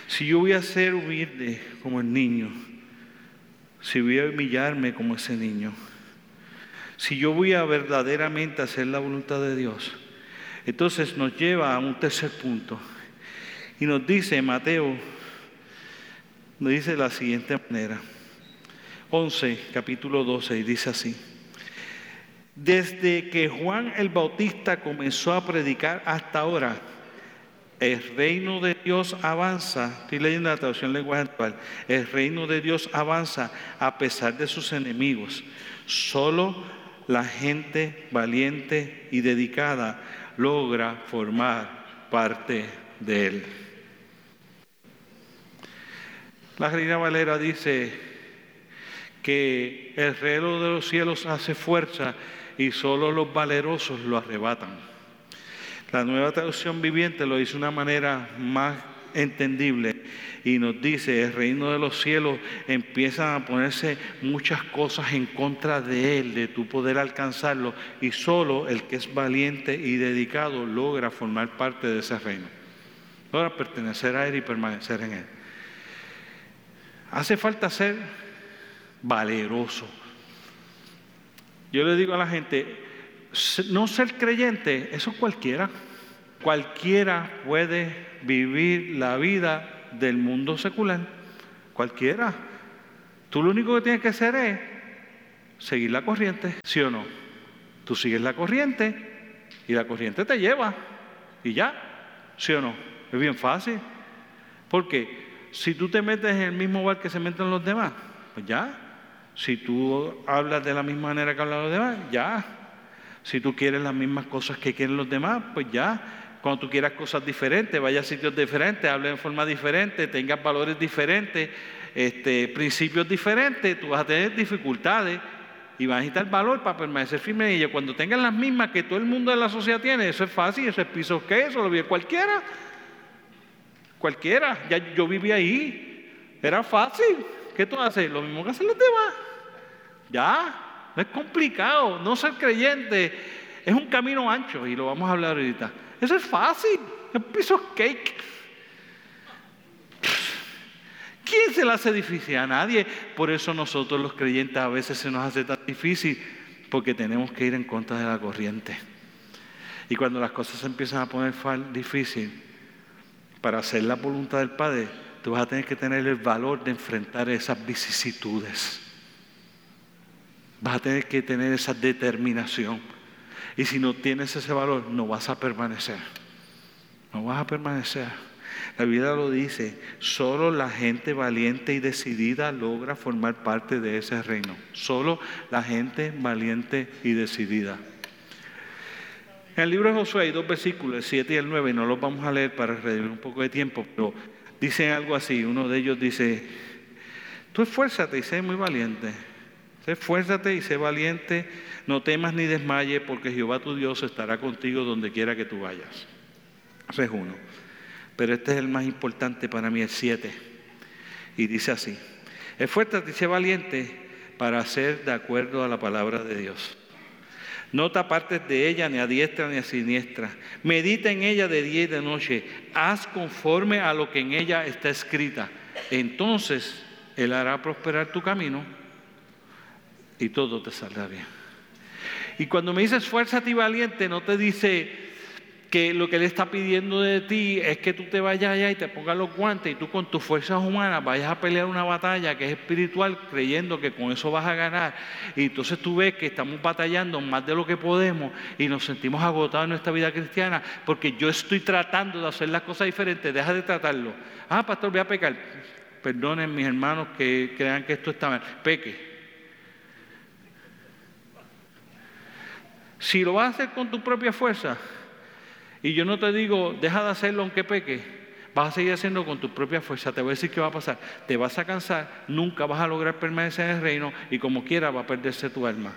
Si yo voy a ser humilde como el niño, si voy a humillarme como ese niño, si yo voy a verdaderamente hacer la voluntad de Dios, entonces nos lleva a un tercer punto. Y nos dice Mateo, nos dice de la siguiente manera, 11, capítulo 12, y dice así. Desde que Juan el Bautista comenzó a predicar hasta ahora, el reino de Dios avanza, estoy leyendo la traducción lenguaje actual, el reino de Dios avanza a pesar de sus enemigos. Solo la gente valiente y dedicada logra formar parte de él. La Reina Valera dice que el reloj de los cielos hace fuerza y solo los valerosos lo arrebatan. La nueva traducción viviente lo dice de una manera más entendible y nos dice, el reino de los cielos empiezan a ponerse muchas cosas en contra de él, de tu poder alcanzarlo, y solo el que es valiente y dedicado logra formar parte de ese reino, logra pertenecer a él y permanecer en él. Hace falta ser valeroso. Yo le digo a la gente, no ser creyente, eso cualquiera. Cualquiera puede vivir la vida del mundo secular. Cualquiera. Tú lo único que tienes que hacer es seguir la corriente, ¿sí o no? Tú sigues la corriente y la corriente te lleva. Y ya, ¿sí o no? Es bien fácil. Porque si tú te metes en el mismo bar que se meten los demás, pues ya. Si tú hablas de la misma manera que hablan los demás, ya. Si tú quieres las mismas cosas que quieren los demás, pues ya. Cuando tú quieras cosas diferentes, vaya a sitios diferentes, hable de forma diferente, tengas valores diferentes, este, principios diferentes, tú vas a tener dificultades y vas a necesitar valor para permanecer firme en ello. Cuando tengas las mismas que todo el mundo de la sociedad tiene, eso es fácil, eso es piso que eso lo vive cualquiera. Cualquiera, ya yo viví ahí, era fácil. ¿Qué tú haces? Lo mismo que hacen los demás. Ya, no es complicado, no ser creyente es un camino ancho y lo vamos a hablar ahorita. Eso es fácil, es of cake. ¿Quién se le hace difícil? A nadie. Por eso nosotros los creyentes a veces se nos hace tan difícil porque tenemos que ir en contra de la corriente. Y cuando las cosas se empiezan a poner difícil para hacer la voluntad del Padre, tú vas a tener que tener el valor de enfrentar esas vicisitudes. Vas a tener que tener esa determinación. Y si no tienes ese valor, no vas a permanecer. No vas a permanecer. La vida lo dice, solo la gente valiente y decidida logra formar parte de ese reino. Solo la gente valiente y decidida. En el libro de Josué hay dos versículos, el 7 y el 9, y no los vamos a leer para redimir un poco de tiempo, pero dicen algo así. Uno de ellos dice, tú esfuérzate y sé muy valiente Esfuérzate y sé valiente, no temas ni desmayes, porque Jehová tu Dios estará contigo donde quiera que tú vayas. Ese es uno. Pero este es el más importante para mí, el siete. Y dice así, esfuérzate y sé valiente para hacer de acuerdo a la palabra de Dios. No te apartes de ella ni a diestra ni a siniestra. Medita en ella de día y de noche. Haz conforme a lo que en ella está escrita. Entonces Él hará prosperar tu camino y todo te saldrá bien. Y cuando me dice esfuérzate y valiente, no te dice que lo que Él está pidiendo de ti es que tú te vayas allá y te pongas los guantes y tú con tus fuerzas humanas vayas a pelear una batalla que es espiritual creyendo que con eso vas a ganar. Y entonces tú ves que estamos batallando más de lo que podemos y nos sentimos agotados en nuestra vida cristiana porque yo estoy tratando de hacer las cosas diferentes, deja de tratarlo. Ah, pastor, voy a pecar. Perdonen mis hermanos que crean que esto está mal. Peque. Si lo vas a hacer con tu propia fuerza, y yo no te digo, deja de hacerlo aunque peque, vas a seguir haciendo con tu propia fuerza, te voy a decir qué va a pasar. Te vas a cansar, nunca vas a lograr permanecer en el reino y como quiera va a perderse tu alma.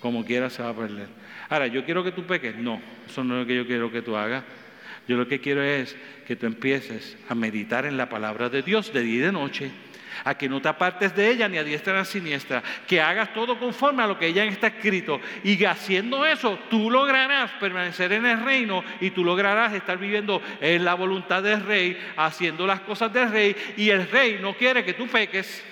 Como quiera se va a perder. Ahora, yo quiero que tú peques. No, eso no es lo que yo quiero que tú hagas. Yo lo que quiero es que tú empieces a meditar en la palabra de Dios de día y de noche a que no te apartes de ella ni a diestra ni a siniestra, que hagas todo conforme a lo que ella está escrito. Y haciendo eso, tú lograrás permanecer en el reino y tú lograrás estar viviendo en la voluntad del rey, haciendo las cosas del rey. Y el rey no quiere que tú peques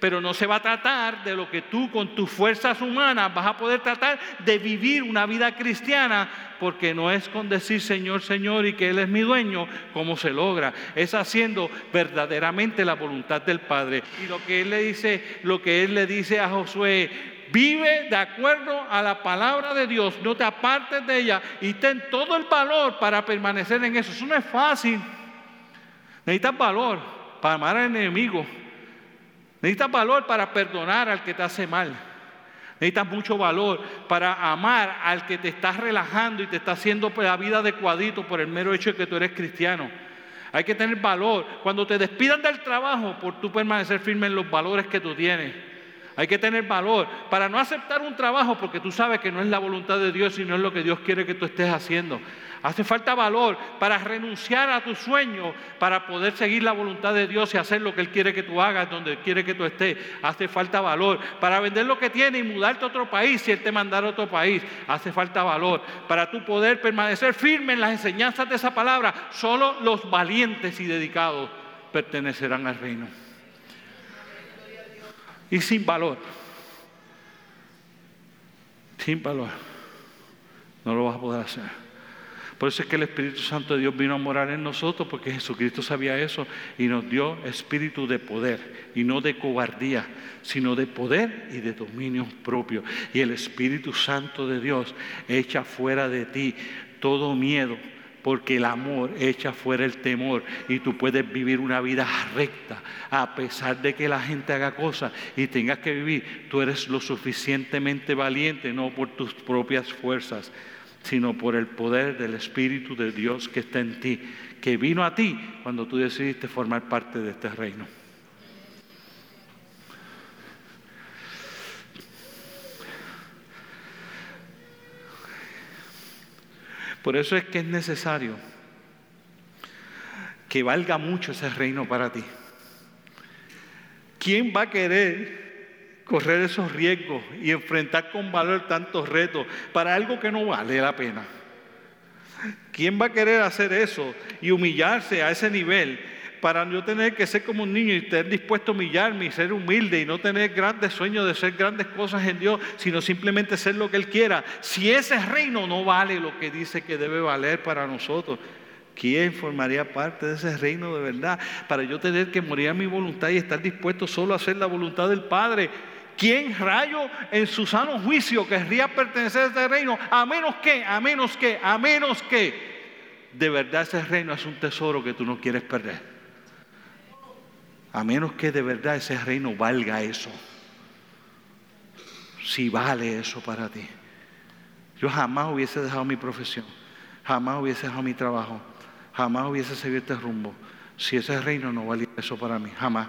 pero no se va a tratar de lo que tú con tus fuerzas humanas vas a poder tratar de vivir una vida cristiana, porque no es con decir Señor, Señor y que Él es mi dueño como se logra, es haciendo verdaderamente la voluntad del Padre. Y lo que Él le dice, lo que Él le dice a Josué, Vive de acuerdo a la palabra de Dios, no te apartes de ella y ten todo el valor para permanecer en eso. Eso no es fácil. Necesitas valor para amar al enemigo, Necesitas valor para perdonar al que te hace mal. Necesitas mucho valor para amar al que te está relajando y te está haciendo la vida de cuadrito por el mero hecho de que tú eres cristiano. Hay que tener valor. Cuando te despidan del trabajo, por tú permanecer firme en los valores que tú tienes. Hay que tener valor para no aceptar un trabajo porque tú sabes que no es la voluntad de Dios y no es lo que Dios quiere que tú estés haciendo. Hace falta valor para renunciar a tu sueño, para poder seguir la voluntad de Dios y hacer lo que Él quiere que tú hagas, donde quiere que tú estés. Hace falta valor para vender lo que tienes y mudarte a otro país si Él te mandara a otro país. Hace falta valor para tú poder permanecer firme en las enseñanzas de esa palabra. Solo los valientes y dedicados pertenecerán al reino. Y sin valor. Sin valor. No lo vas a poder hacer. Por eso es que el Espíritu Santo de Dios vino a morar en nosotros, porque Jesucristo sabía eso y nos dio espíritu de poder y no de cobardía, sino de poder y de dominio propio. Y el Espíritu Santo de Dios echa fuera de ti todo miedo, porque el amor echa fuera el temor y tú puedes vivir una vida recta a pesar de que la gente haga cosas y tengas que vivir. Tú eres lo suficientemente valiente, no por tus propias fuerzas, sino por el poder del Espíritu de Dios que está en ti, que vino a ti cuando tú decidiste formar parte de este reino. Por eso es que es necesario que valga mucho ese reino para ti. ¿Quién va a querer correr esos riesgos y enfrentar con valor tantos retos para algo que no vale la pena. ¿Quién va a querer hacer eso y humillarse a ese nivel para no tener que ser como un niño y estar dispuesto a humillarme y ser humilde y no tener grandes sueños de ser grandes cosas en Dios, sino simplemente ser lo que Él quiera? Si ese reino no vale lo que dice que debe valer para nosotros, ¿Quién formaría parte de ese reino de verdad? Para yo tener que morir a mi voluntad y estar dispuesto solo a hacer la voluntad del Padre. ¿Quién rayo en su sano juicio querría pertenecer a este reino? A menos que, a menos que, a menos que de verdad ese reino es un tesoro que tú no quieres perder. A menos que de verdad ese reino valga eso. Si vale eso para ti. Yo jamás hubiese dejado mi profesión. Jamás hubiese dejado mi trabajo. Jamás hubiese seguido este rumbo. Si ese reino no valía eso para mí. Jamás.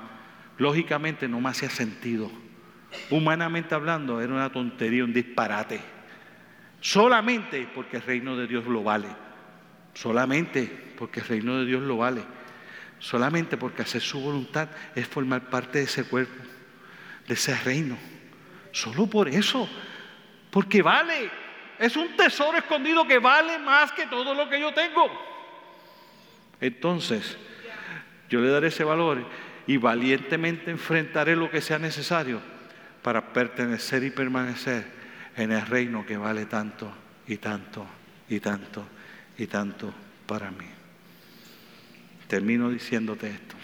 Lógicamente no me hacía sentido. Humanamente hablando, era una tontería, un disparate. Solamente porque el reino de Dios lo vale. Solamente porque el reino de Dios lo vale. Solamente porque hacer su voluntad es formar parte de ese cuerpo, de ese reino. Solo por eso. Porque vale. Es un tesoro escondido que vale más que todo lo que yo tengo. Entonces, yo le daré ese valor y valientemente enfrentaré lo que sea necesario para pertenecer y permanecer en el reino que vale tanto y tanto y tanto y tanto para mí. Termino diciéndote esto.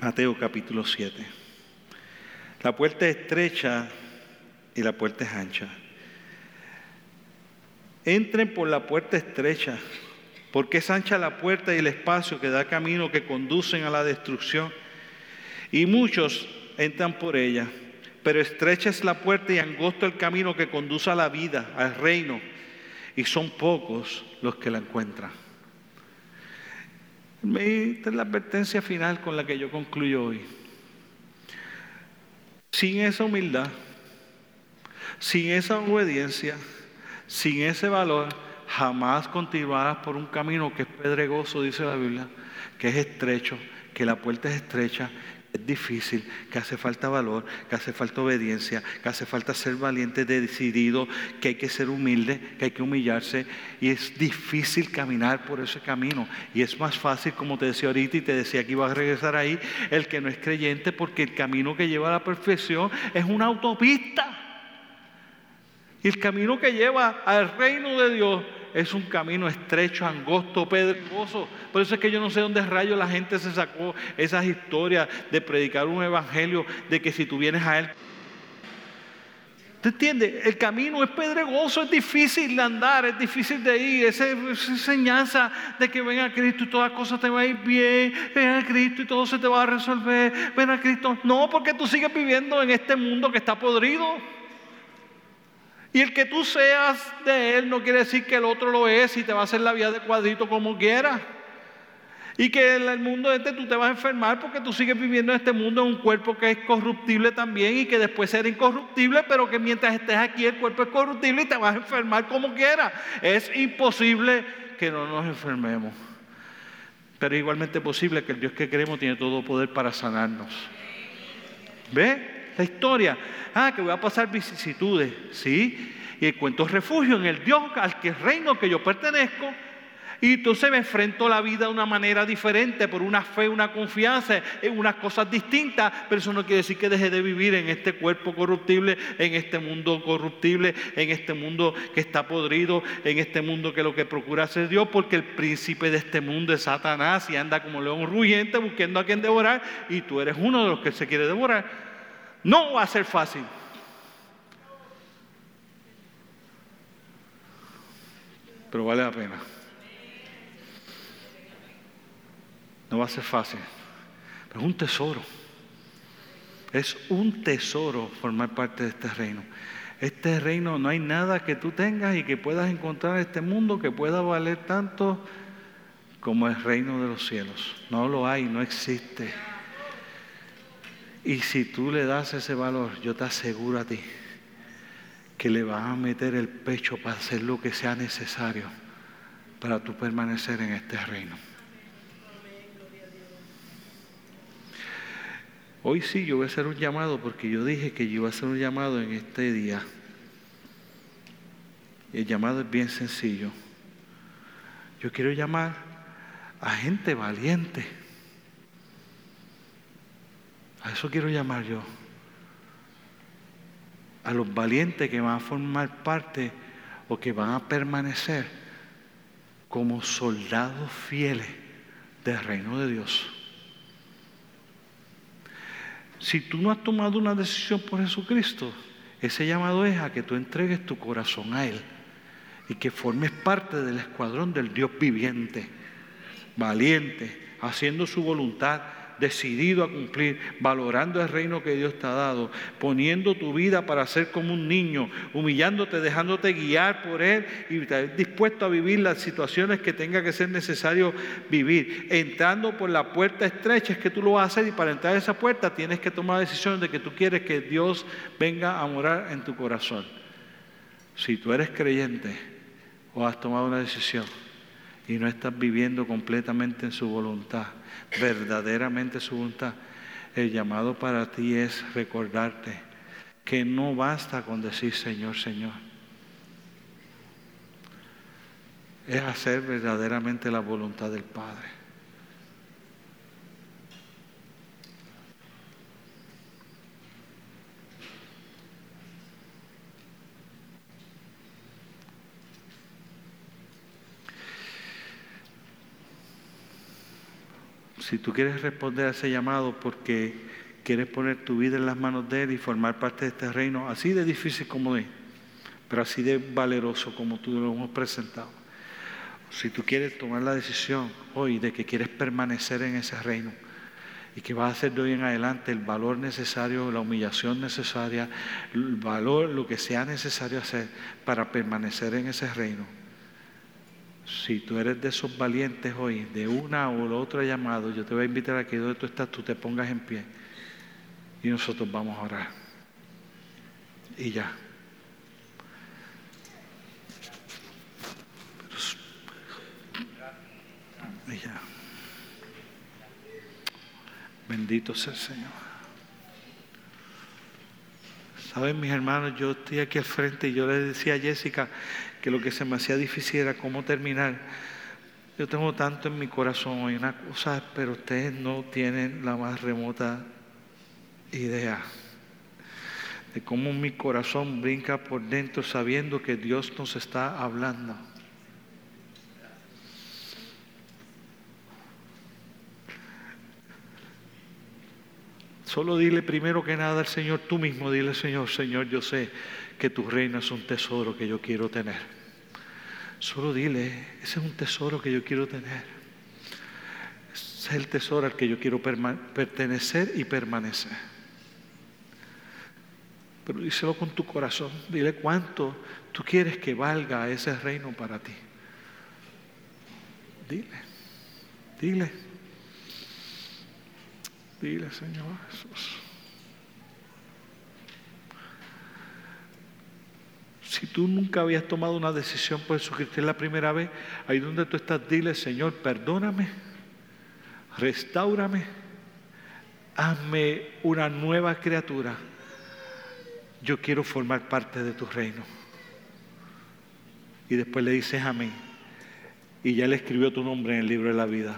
Mateo capítulo 7. La puerta es estrecha y la puerta es ancha. Entren por la puerta estrecha, porque es ancha la puerta y el espacio que da camino que conducen a la destrucción. Y muchos entran por ella, pero estrecha es la puerta y angosto el camino que conduce a la vida, al reino, y son pocos los que la encuentran. Esta es la advertencia final con la que yo concluyo hoy. Sin esa humildad, sin esa obediencia, sin ese valor, jamás continuarás por un camino que es pedregoso, dice la Biblia, que es estrecho, que la puerta es estrecha, es difícil, que hace falta valor, que hace falta obediencia, que hace falta ser valiente, decidido, que hay que ser humilde, que hay que humillarse. Y es difícil caminar por ese camino. Y es más fácil, como te decía ahorita y te decía que iba a regresar ahí, el que no es creyente, porque el camino que lleva a la perfección es una autopista. Y el camino que lleva al reino de Dios es un camino estrecho, angosto, pedregoso. Por eso es que yo no sé dónde rayo la gente se sacó esas historias de predicar un evangelio de que si tú vienes a Él. ¿Te entiendes? El camino es pedregoso, es difícil de andar, es difícil de ir. Esa, esa enseñanza de que ven a Cristo y todas cosas te van a ir bien. Ven a Cristo y todo se te va a resolver. Ven a Cristo. No, porque tú sigues viviendo en este mundo que está podrido. Y el que tú seas de Él no quiere decir que el otro lo es y te va a hacer la vida de cuadrito como quiera. Y que en el mundo este tú te vas a enfermar porque tú sigues viviendo en este mundo en un cuerpo que es corruptible también y que después será incorruptible, pero que mientras estés aquí el cuerpo es corruptible y te vas a enfermar como quiera. Es imposible que no nos enfermemos. Pero igualmente posible que el Dios que queremos tiene todo poder para sanarnos. ¿Ve? La historia. Ah, que voy a pasar vicisitudes, ¿sí? Y encuentro refugio en el Dios al que reino que yo pertenezco. Y entonces me enfrento a la vida de una manera diferente, por una fe, una confianza, en unas cosas distintas, pero eso no quiere decir que deje de vivir en este cuerpo corruptible, en este mundo corruptible, en este mundo que está podrido, en este mundo que lo que procura hacer Dios, porque el príncipe de este mundo es Satanás y anda como león rugiente buscando a quien devorar, y tú eres uno de los que se quiere devorar. No va a ser fácil. Pero vale la pena. No va a ser fácil. Pero es un tesoro. Es un tesoro formar parte de este reino. Este reino no hay nada que tú tengas y que puedas encontrar en este mundo que pueda valer tanto como el reino de los cielos. No lo hay, no existe. Y si tú le das ese valor, yo te aseguro a ti que le vas a meter el pecho para hacer lo que sea necesario para tú permanecer en este reino. Hoy sí yo voy a hacer un llamado porque yo dije que yo iba a hacer un llamado en este día. El llamado es bien sencillo. Yo quiero llamar a gente valiente a eso quiero llamar yo. A los valientes que van a formar parte o que van a permanecer como soldados fieles del reino de Dios. Si tú no has tomado una decisión por Jesucristo, ese llamado es a que tú entregues tu corazón a Él y que formes parte del escuadrón del Dios viviente, valiente, haciendo su voluntad decidido a cumplir, valorando el reino que Dios te ha dado, poniendo tu vida para ser como un niño, humillándote, dejándote guiar por Él y dispuesto a vivir las situaciones que tenga que ser necesario vivir. Entrando por la puerta estrecha es que tú lo vas a hacer y para entrar a esa puerta tienes que tomar la decisión de que tú quieres que Dios venga a morar en tu corazón. Si tú eres creyente o has tomado una decisión y no estás viviendo completamente en su voluntad, verdaderamente su voluntad, el llamado para ti es recordarte que no basta con decir Señor, Señor. Es hacer verdaderamente la voluntad del Padre. Si tú quieres responder a ese llamado porque quieres poner tu vida en las manos de Él y formar parte de este reino, así de difícil como es, pero así de valeroso como tú lo hemos presentado. Si tú quieres tomar la decisión hoy de que quieres permanecer en ese reino y que vas a hacer de hoy en adelante el valor necesario, la humillación necesaria, el valor, lo que sea necesario hacer para permanecer en ese reino, si tú eres de esos valientes hoy, de una o la otra llamado, yo te voy a invitar a que donde tú estás, tú te pongas en pie y nosotros vamos a orar. Y ya. Y ya. Bendito sea el Señor. Saben, mis hermanos, yo estoy aquí al frente y yo le decía a Jessica, que lo que se me hacía difícil era cómo terminar. Yo tengo tanto en mi corazón hoy, una cosa, pero ustedes no tienen la más remota idea de cómo mi corazón brinca por dentro sabiendo que Dios nos está hablando. Solo dile primero que nada al Señor, tú mismo dile, Señor, Señor, yo sé que tu reino es un tesoro que yo quiero tener. Solo dile, ese es un tesoro que yo quiero tener. Ese es el tesoro al que yo quiero pertenecer y permanecer. Pero díselo con tu corazón. Dile cuánto tú quieres que valga ese reino para ti. Dile, dile. Dile, Señor Jesús. Si tú nunca habías tomado una decisión por Jesucristo es la primera vez, ahí donde tú estás, dile, Señor, perdóname, restaurame, hazme una nueva criatura. Yo quiero formar parte de tu reino. Y después le dices amén. Y ya le escribió tu nombre en el libro de la vida.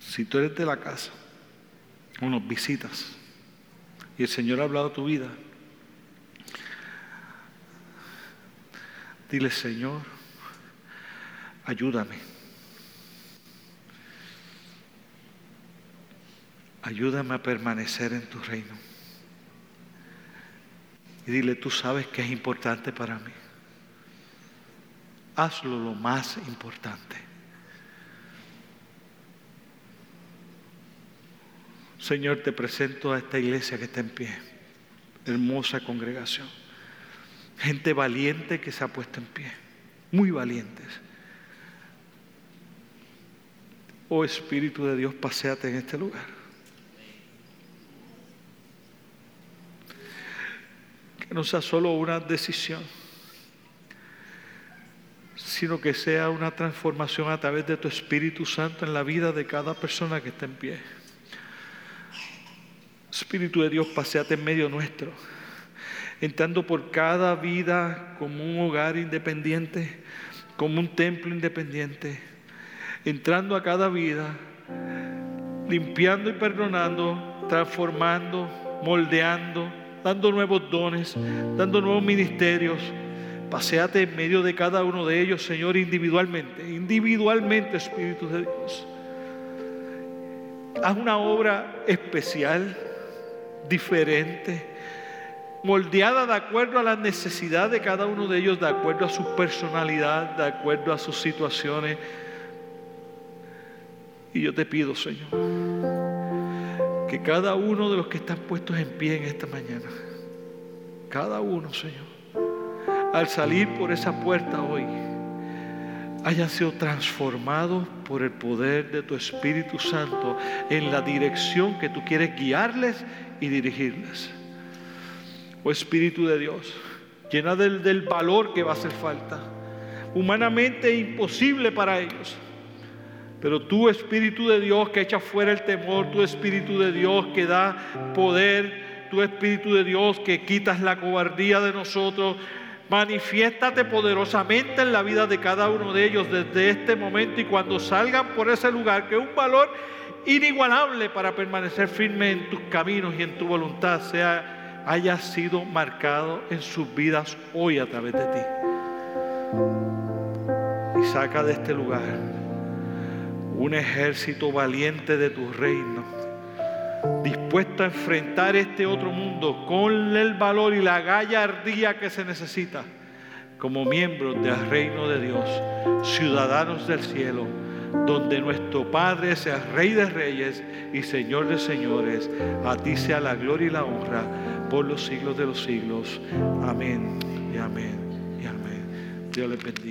Si tú eres de la casa, unos visitas y el Señor ha hablado tu vida, dile, Señor, ayúdame. Ayúdame a permanecer en tu reino. Y dile, tú sabes que es importante para mí. Hazlo lo más importante. Señor, te presento a esta iglesia que está en pie. Hermosa congregación. Gente valiente que se ha puesto en pie. Muy valientes. Oh Espíritu de Dios, paséate en este lugar. Que no sea solo una decisión, sino que sea una transformación a través de tu Espíritu Santo en la vida de cada persona que está en pie. Espíritu de Dios, paseate en medio nuestro, entrando por cada vida como un hogar independiente, como un templo independiente, entrando a cada vida, limpiando y perdonando, transformando, moldeando, dando nuevos dones, dando nuevos ministerios. Paseate en medio de cada uno de ellos, Señor, individualmente, individualmente, Espíritu de Dios. Haz una obra especial diferente, moldeada de acuerdo a la necesidad de cada uno de ellos, de acuerdo a su personalidad, de acuerdo a sus situaciones. Y yo te pido, Señor, que cada uno de los que están puestos en pie en esta mañana, cada uno, Señor, al salir por esa puerta hoy, hayan sido transformados por el poder de tu Espíritu Santo en la dirección que tú quieres guiarles y dirigirles. Oh Espíritu de Dios, llena del, del valor que va a hacer falta. Humanamente imposible para ellos. Pero tu Espíritu de Dios que echa fuera el temor, tu Espíritu de Dios que da poder, tu Espíritu de Dios que quitas la cobardía de nosotros, manifiéstate poderosamente en la vida de cada uno de ellos desde este momento y cuando salgan por ese lugar, que un valor inigualable para permanecer firme en tus caminos y en tu voluntad sea, haya sido marcado en sus vidas hoy a través de ti. y saca de este lugar un ejército valiente de tu reino, dispuesto a enfrentar este otro mundo con el valor y la gallardía que se necesita como miembros del reino de Dios, ciudadanos del cielo, donde nuestro Padre sea Rey de Reyes y Señor de Señores. A ti sea la gloria y la honra por los siglos de los siglos. Amén y amén y amén. Dios les bendiga.